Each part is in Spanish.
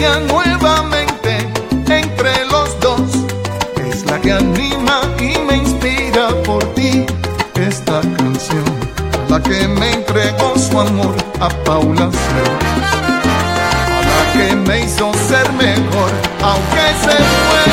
nuevamente entre los dos es la que anima y me inspira por ti esta canción, la que me entregó su amor a Paula C que me hizo ser mejor, aunque se fue.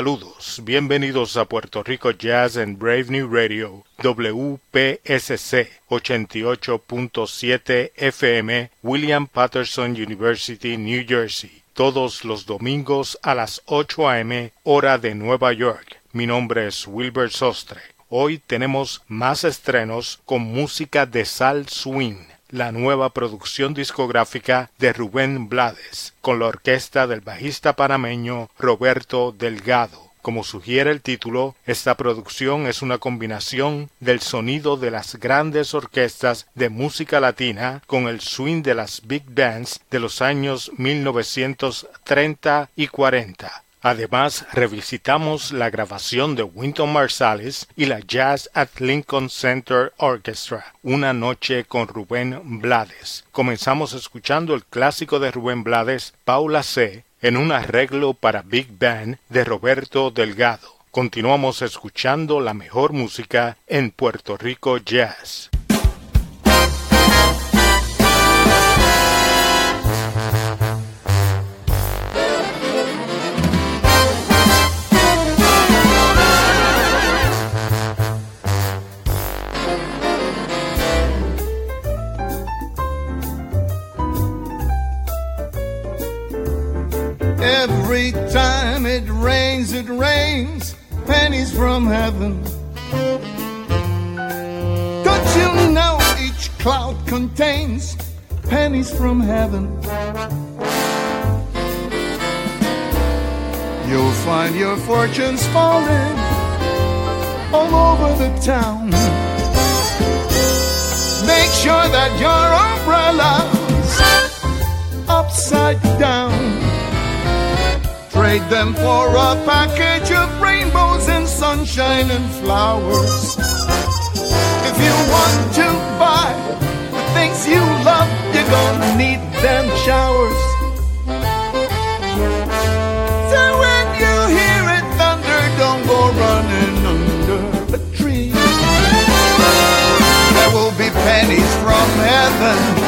Saludos, bienvenidos a Puerto Rico Jazz and Brave New Radio, WPSC 88.7 FM, William Patterson University, New Jersey, todos los domingos a las 8 a.m. hora de Nueva York. Mi nombre es Wilbur Sostre. Hoy tenemos más estrenos con música de Sal Swing la nueva producción discográfica de Rubén Blades, con la orquesta del bajista panameño Roberto Delgado. Como sugiere el título, esta producción es una combinación del sonido de las grandes orquestas de música latina con el swing de las big bands de los años 1930 y 40. Además, revisitamos la grabación de Winton Marsalis y la Jazz at Lincoln Center Orchestra, Una noche con Rubén Blades. Comenzamos escuchando el clásico de Rubén Blades, Paula C., en un arreglo para Big Band de Roberto Delgado. Continuamos escuchando la mejor música en Puerto Rico Jazz. Heaven? You'll find your fortunes falling all over the town. Make sure that your umbrella's upside down. Trade them for a package of rainbows and sunshine and flowers. If you want to buy the things you love, you're gonna need them showers. So when you hear it thunder, don't go running under the tree. There will be pennies from heaven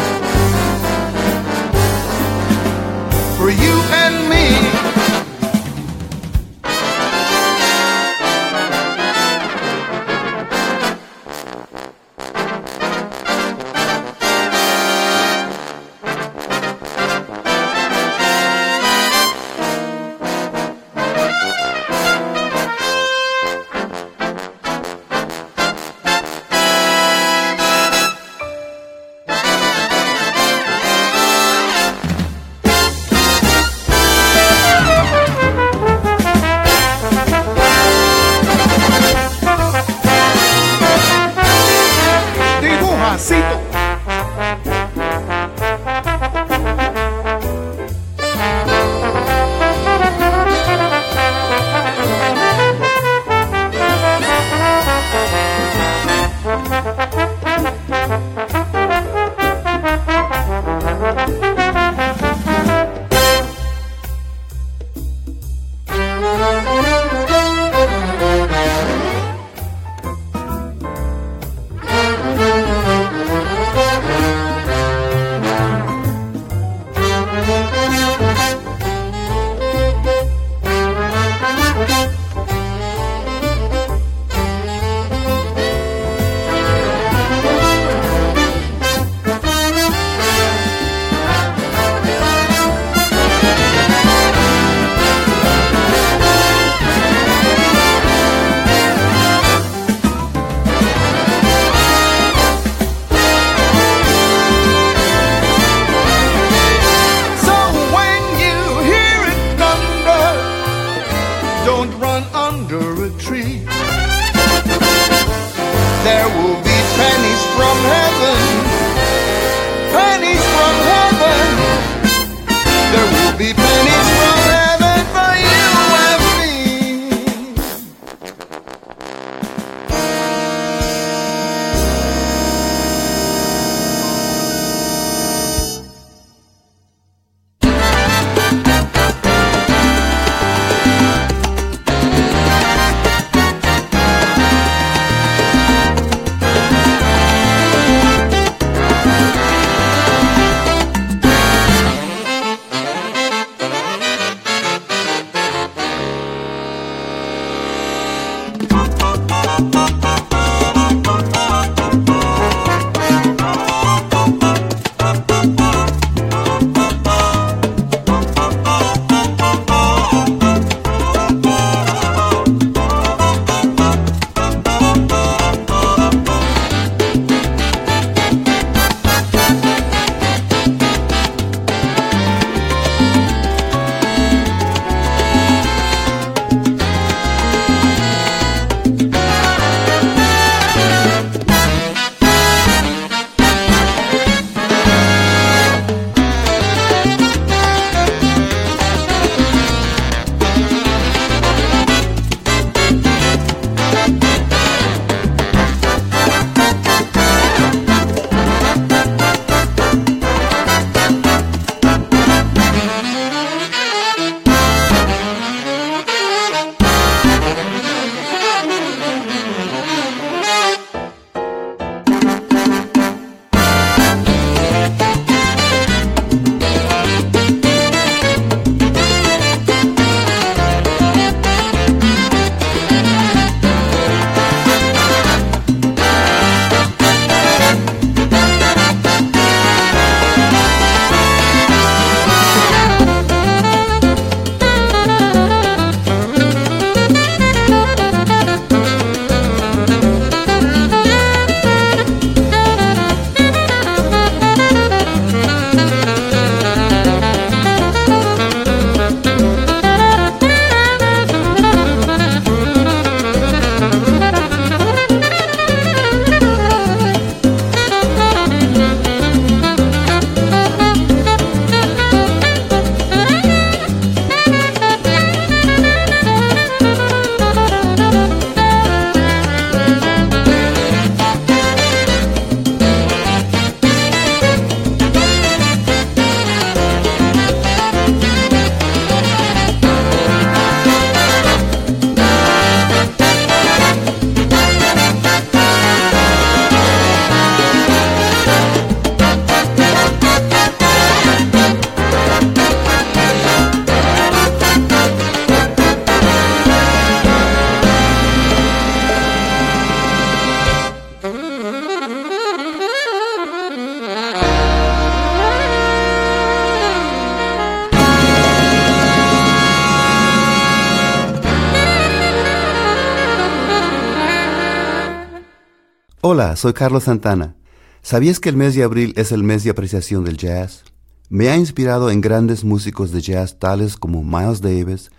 Soy Carlos Santana. ¿Sabías que el mes de abril es el mes de apreciación del jazz? Me ha inspirado en grandes músicos de jazz tales como Miles Davis,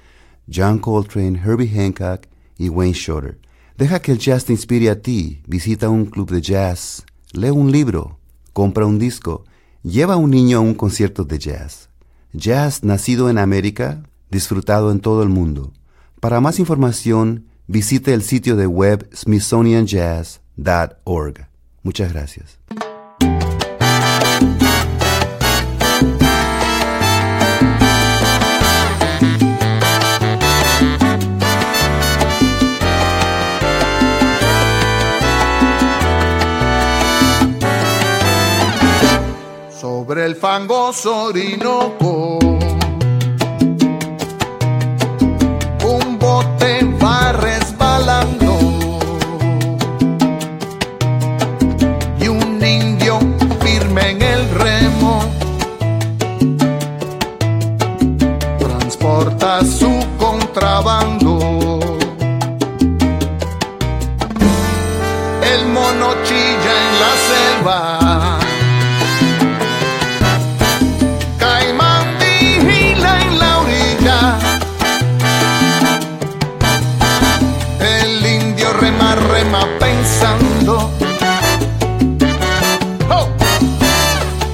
John Coltrane, Herbie Hancock y Wayne Shorter. Deja que el jazz te inspire a ti. Visita un club de jazz, lee un libro, compra un disco, lleva a un niño a un concierto de jazz. Jazz nacido en América, disfrutado en todo el mundo. Para más información, visite el sitio de web smithsonianjazz.org. Muchas gracias. Sobre el fangoso Orinoco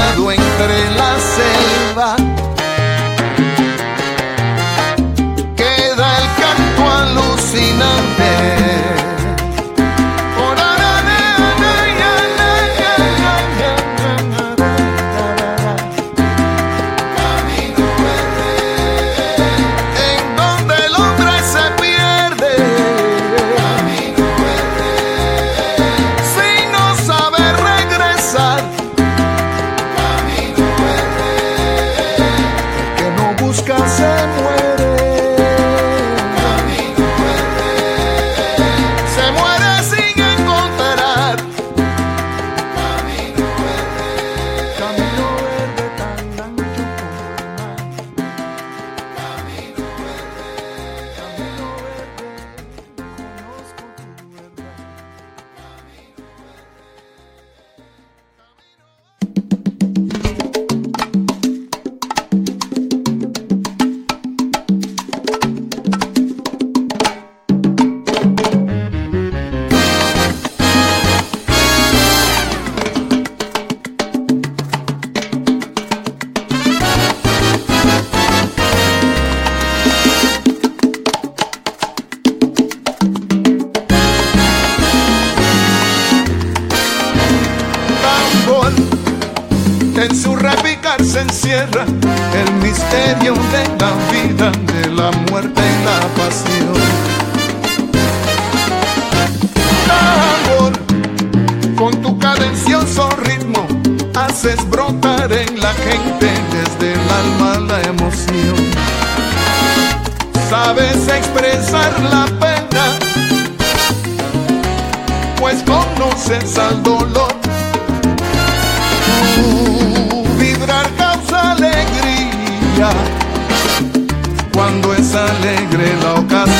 When haces brotar en la gente desde el alma la emoción. Sabes expresar la pena, pues conoces al dolor. Tu vibrar causa alegría cuando es alegre la ocasión.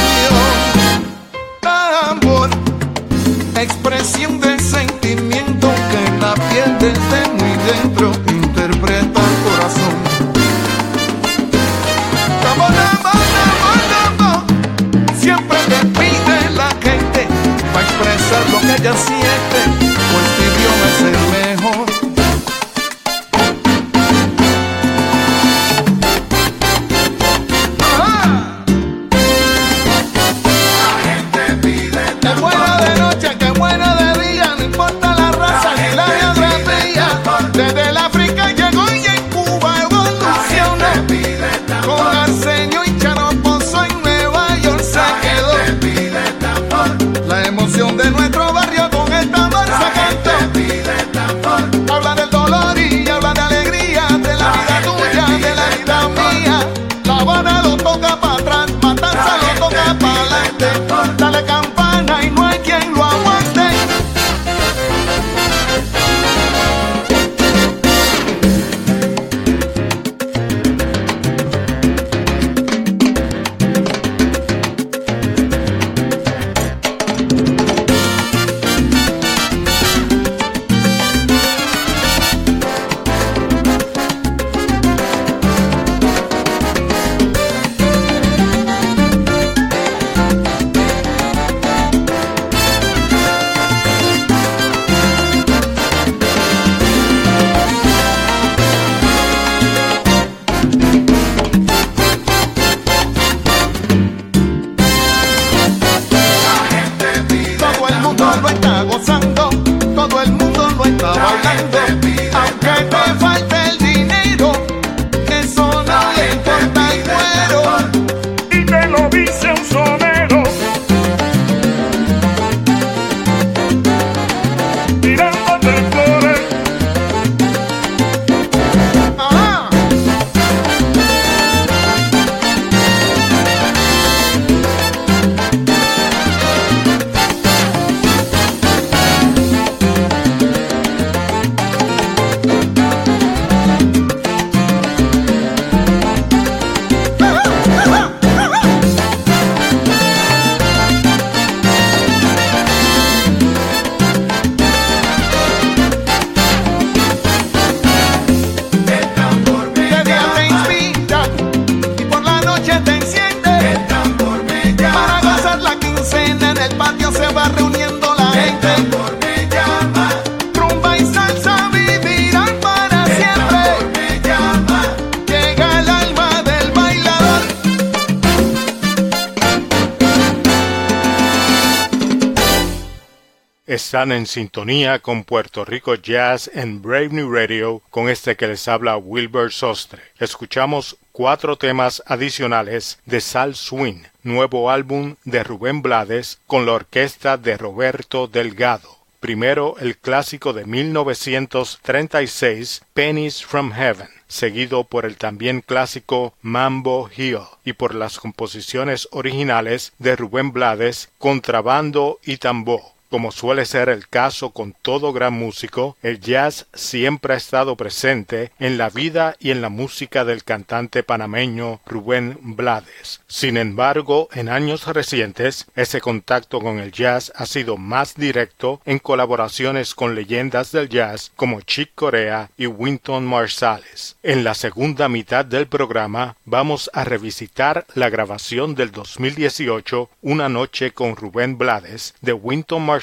Están en sintonía con Puerto Rico Jazz en Brave New Radio con este que les habla Wilbur Sostre. Escuchamos cuatro temas adicionales de Sal Swing, nuevo álbum de Rubén Blades con la orquesta de Roberto Delgado. Primero el clásico de 1936, Pennies from Heaven, seguido por el también clásico Mambo Hill y por las composiciones originales de Rubén Blades, Contrabando y Tambor. Como suele ser el caso con todo gran músico, el jazz siempre ha estado presente en la vida y en la música del cantante panameño Rubén Blades. Sin embargo, en años recientes, ese contacto con el jazz ha sido más directo en colaboraciones con leyendas del jazz como Chick Corea y Winton Marsalis. En la segunda mitad del programa vamos a revisitar la grabación del 2018 Una noche con Rubén Blades de Winton Marsalis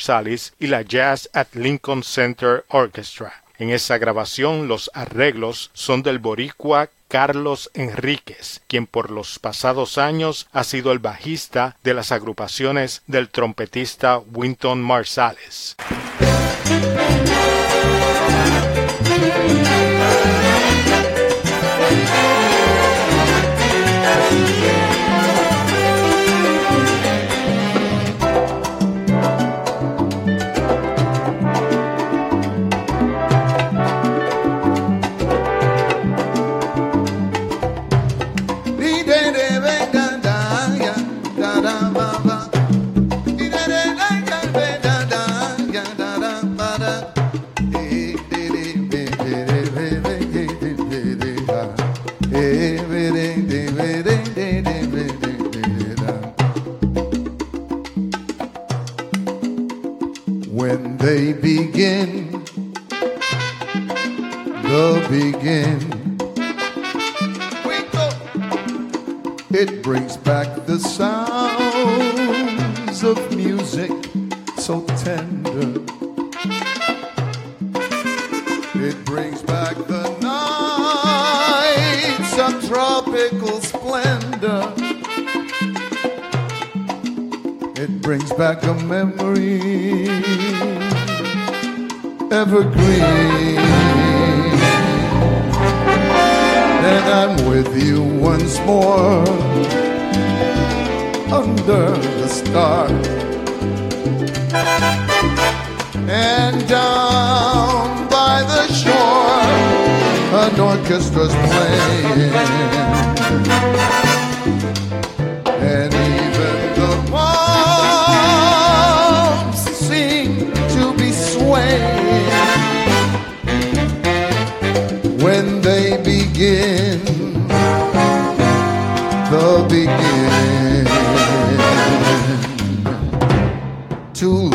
y la Jazz at Lincoln Center Orchestra. En esa grabación los arreglos son del boricua Carlos Enríquez, quien por los pasados años ha sido el bajista de las agrupaciones del trompetista Winton Marsalis.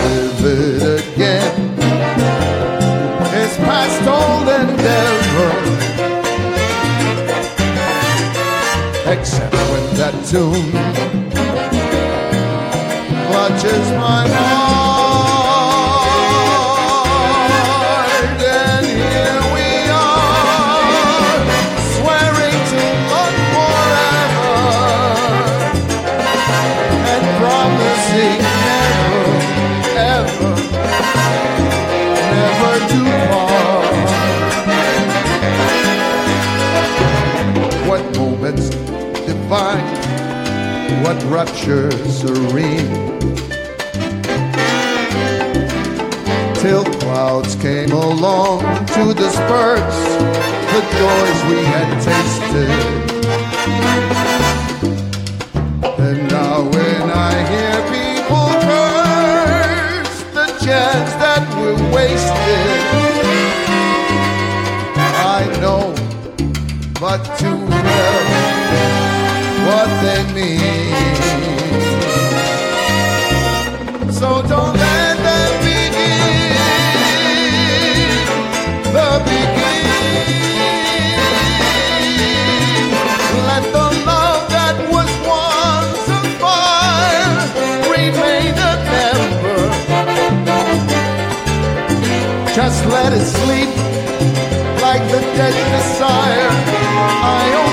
live it again. It's past all endeavor, except when that tune clutches my heart. What rapture serene. Till clouds came along to disperse the joys we had tasted. And now when I hear what they mean. So don't let them begin the beginning. Let the love that was once a fire remain a ember. Just let it sleep like the dead desire. I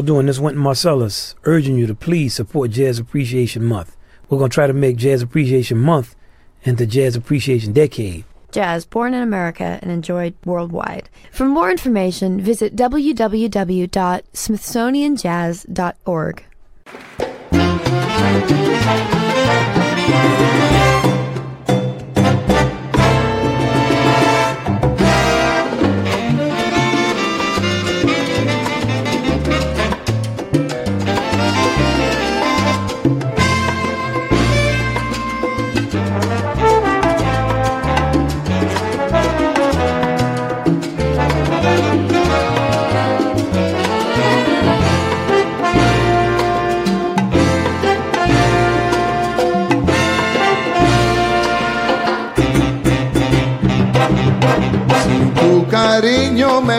y'all doing? This Wynton Marcellus urging you to please support Jazz Appreciation Month. We're going to try to make Jazz Appreciation Month into Jazz Appreciation Decade. Jazz, born in America and enjoyed worldwide. For more information, visit www.smithsonianjazz.org.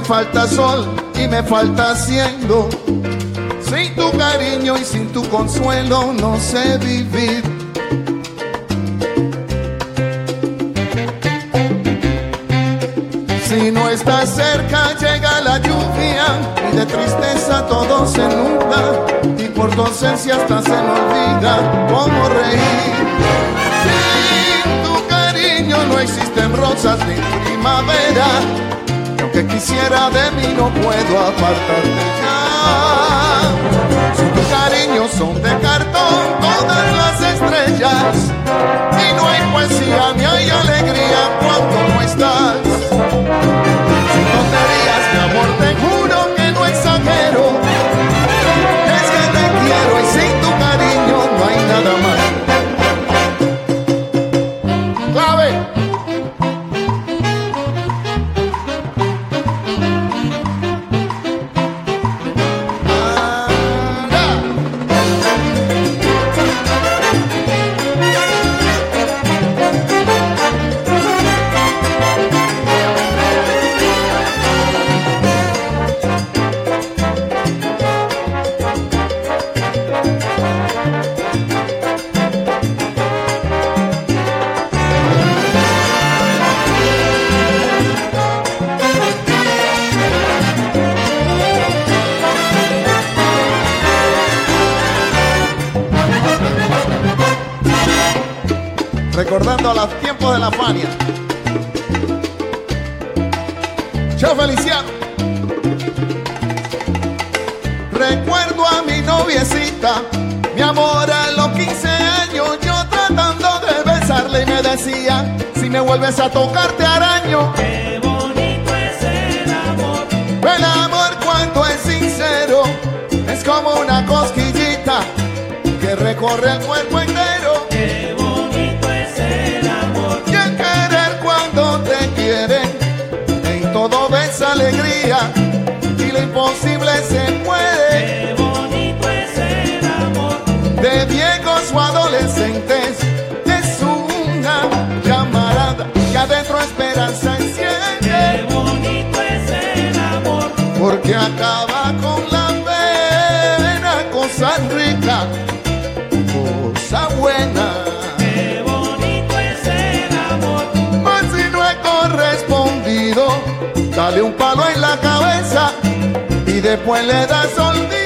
me falta sol y me falta cielo. Sin tu cariño y sin tu consuelo no sé vivir. Si no estás cerca llega la lluvia y de tristeza todo se nubla y por tu ausencia hasta se me olvida cómo reír Sin tu cariño no existen rosas ni primavera. Aunque quisiera de mí no puedo apartarte ya. Sin tu cariño son de cartón todas las estrellas y no hay poesía ni hay alegría cuando no estás. Recuerdo a mi noviecita, mi amor a los 15 años, yo tratando de besarle y me decía, si me vuelves a tocarte araño. Qué bonito es el amor. El amor cuando es sincero, es como una cosquillita que recorre el cuerpo entero. Imposible se puede. Qué bonito es el amor. De viejos o adolescentes es una llamarada que adentro esperanza enciende Qué bonito es el amor. porque acaba con la pena, cosa rica, cosa buena. Qué bonito es el amor. Mas si no he correspondido, dale un palo en la cabeza después le das olvido.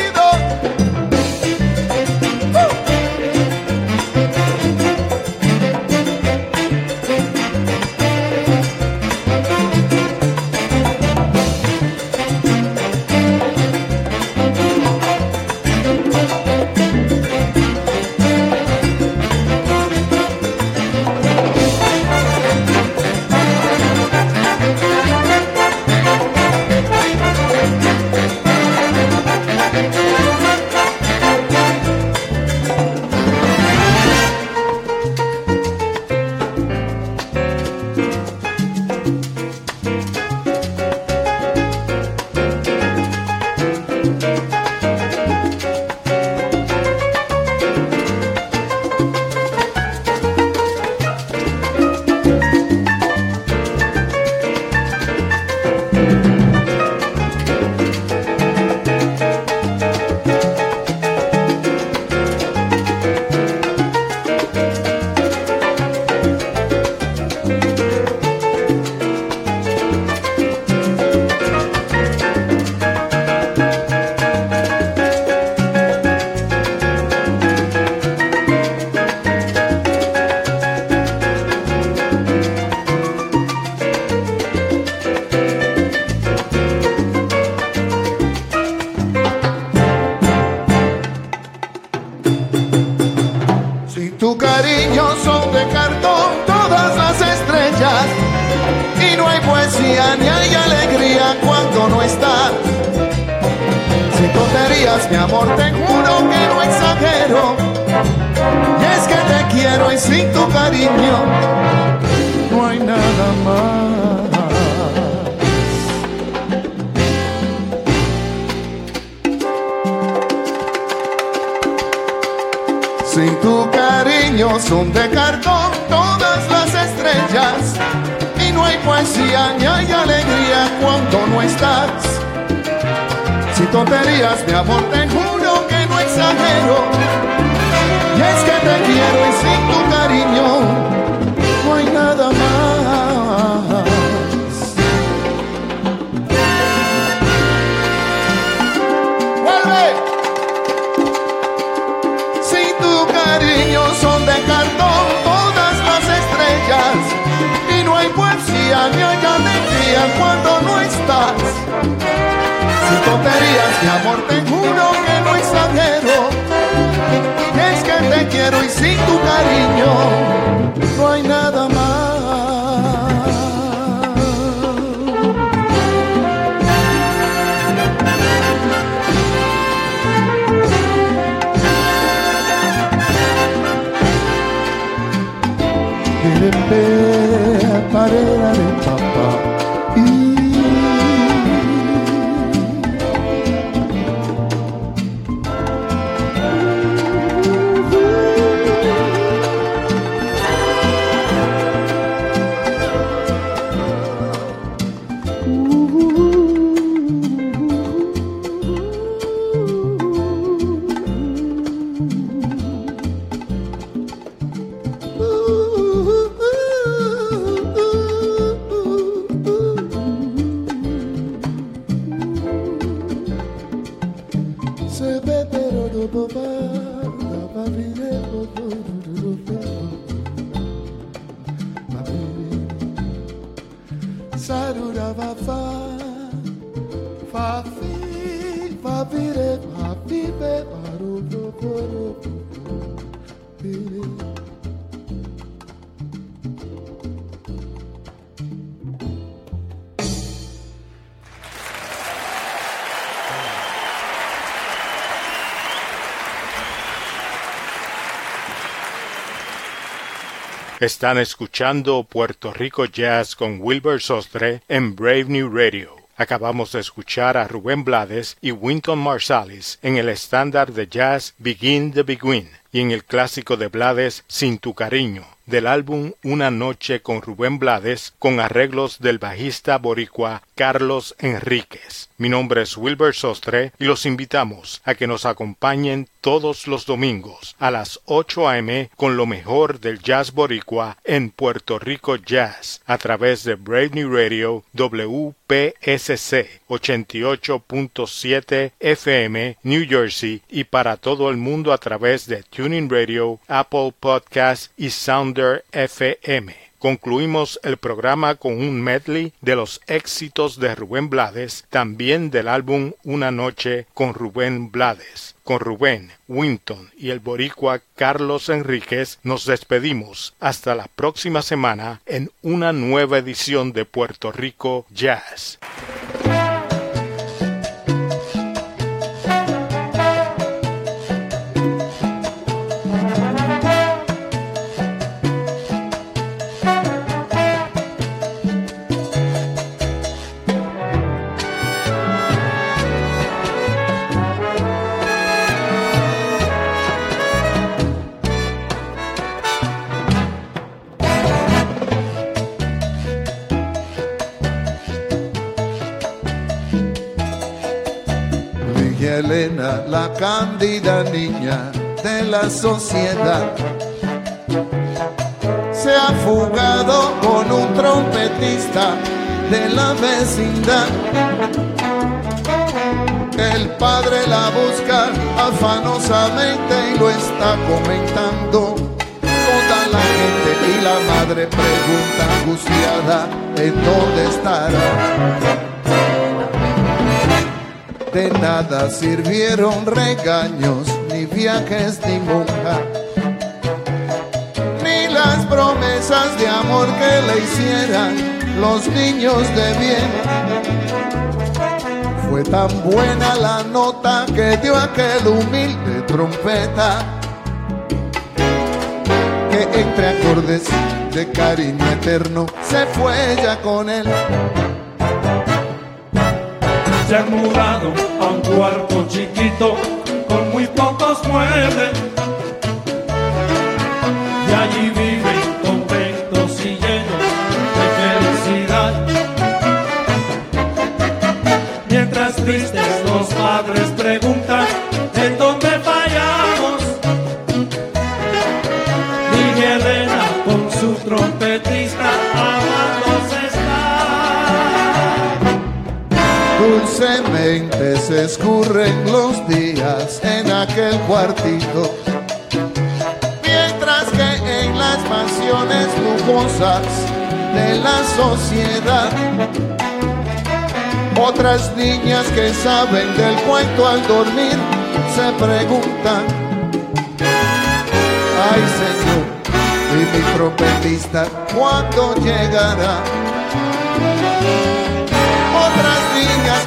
Están escuchando Puerto Rico Jazz con Wilbur Sostre en Brave New Radio. Acabamos de escuchar a Rubén Blades y Winton Marsalis en el estándar de jazz Begin the Begin y en el clásico de Blades Sin tu cariño, del álbum Una noche con Rubén Blades con arreglos del bajista boricua Carlos Enríquez. Mi nombre es Wilbur Sostre y los invitamos a que nos acompañen todos los domingos a las 8 a.m. con lo mejor del jazz boricua en Puerto Rico Jazz a través de Brave New Radio WPSC 88.7 FM New Jersey y para todo el mundo a través de Tuning Radio, Apple Podcast y Sounder FM. Concluimos el programa con un medley de los éxitos de Rubén Blades, también del álbum Una Noche con Rubén Blades. Con Rubén, Winton y el boricua Carlos Enríquez nos despedimos hasta la próxima semana en una nueva edición de Puerto Rico Jazz. La cándida niña de la sociedad, se ha fugado con un trompetista de la vecindad. El padre la busca afanosamente y lo está comentando. Toda la gente y la madre pregunta angustiada en dónde estará. De nada sirvieron regaños, ni viajes, ni monja, ni las promesas de amor que le hicieran los niños de bien. Fue tan buena la nota que dio aquel humilde trompeta, que entre acordes de cariño eterno se fue ya con él. Se han mudado a un cuarto chiquito con muy pocos muebles. Y allí Dulcemente se escurren los días en aquel cuartito, mientras que en las mansiones lujosas de la sociedad Otras niñas que saben del cuento al dormir se preguntan, ay Señor, y mi trompetista, ¿cuándo llegará?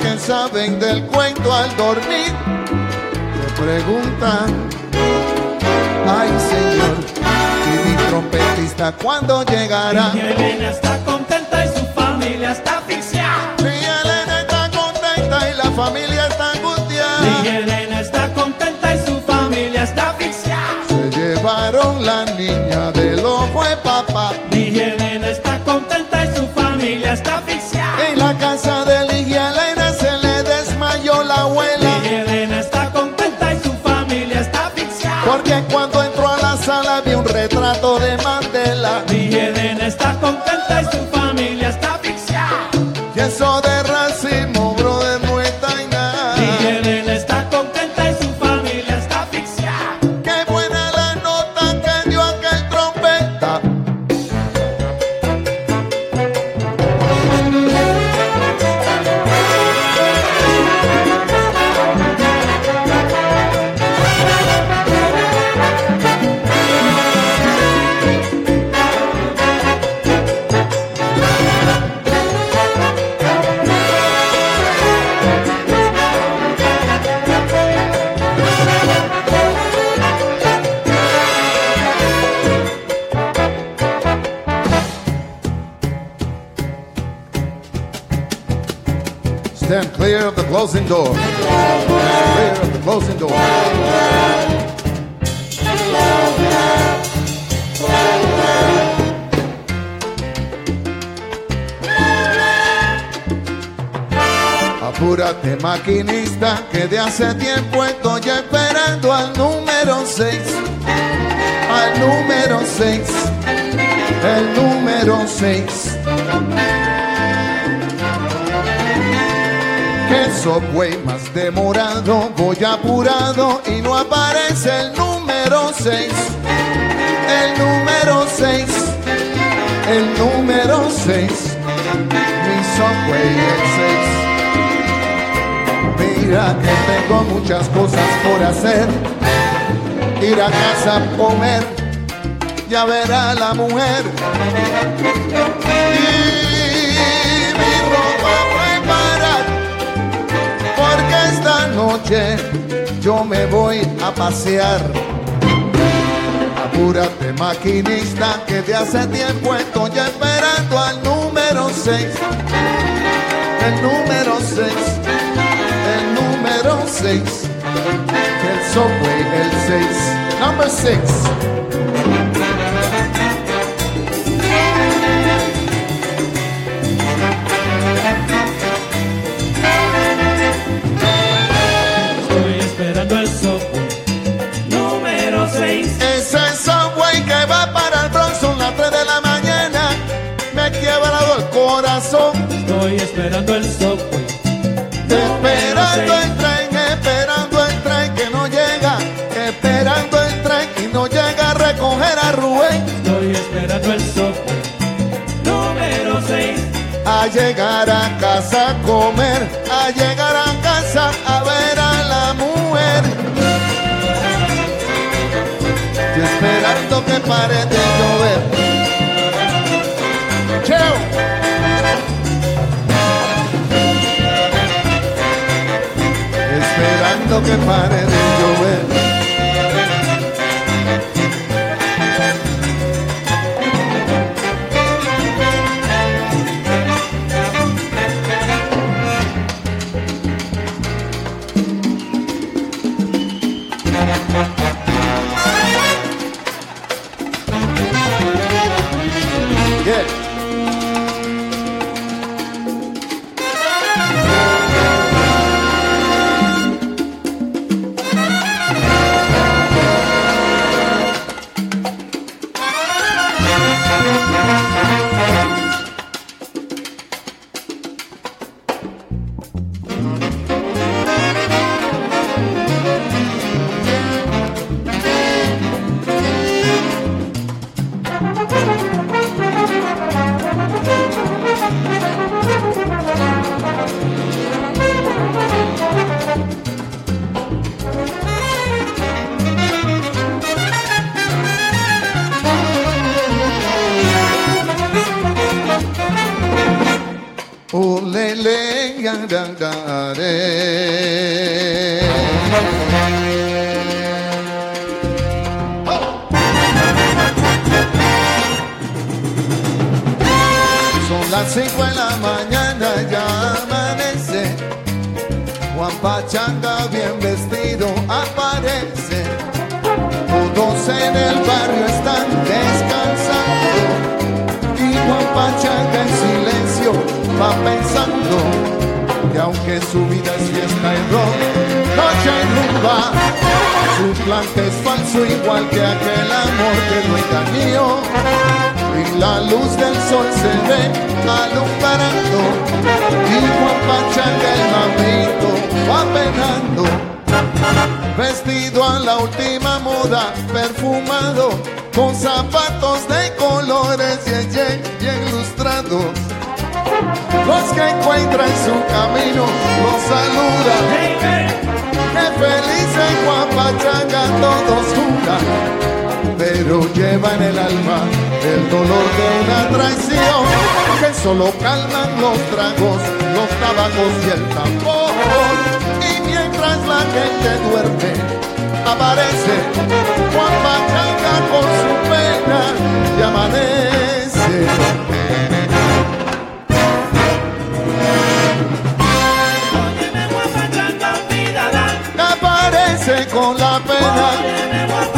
Que saben del cuento al dormir se preguntan, ay Señor, y mi trompetista, ¿cuándo llegará? Y Elena está contenta y su familia está asfixiada. Sí, Elena está contenta y la familia está angustiada. Y Elena está contenta y su familia está asfixiada. Se llevaron la niña del ojo de papá. Contenta y su familia está asfixiada. Y eso de closing door. Closing door. Apúrate maquinista, que de hace tiempo estoy esperando al número 6. Al número 6. El número 6. Que soy más demorado, voy apurado y no aparece el número 6. El número 6. El número 6. Mi subway el 6. Mira que tengo muchas cosas por hacer. Ir a casa a comer, ya verá la mujer. Noche yo me voy a pasear. Apúrate maquinista que de hace tiempo estoy esperando al número 6. El número 6. El número 6. El subway, el 6. Number 6. Esperando el software Esperando el tren, esperando el tren que no llega. Esperando el tren y no llega a recoger a Rubén. Estoy esperando el software número 6. A llegar a casa a comer. A llegar a casa a ver a la mujer. Y esperando que pare de llover. Esperando que pare se ve alumbrando, y Juan Pachanga el mamito va penando. Vestido a la última moda, perfumado, con zapatos de colores bien, bien ilustrados los que encuentran su camino los saludan. Que feliz en Guapachanga todos juran, pero llevan el alma el dolor de una traición que solo calman los tragos, los tabacos y el tambor. Y mientras la gente duerme, aparece Guapachanga con su pena y amanece. con la pena.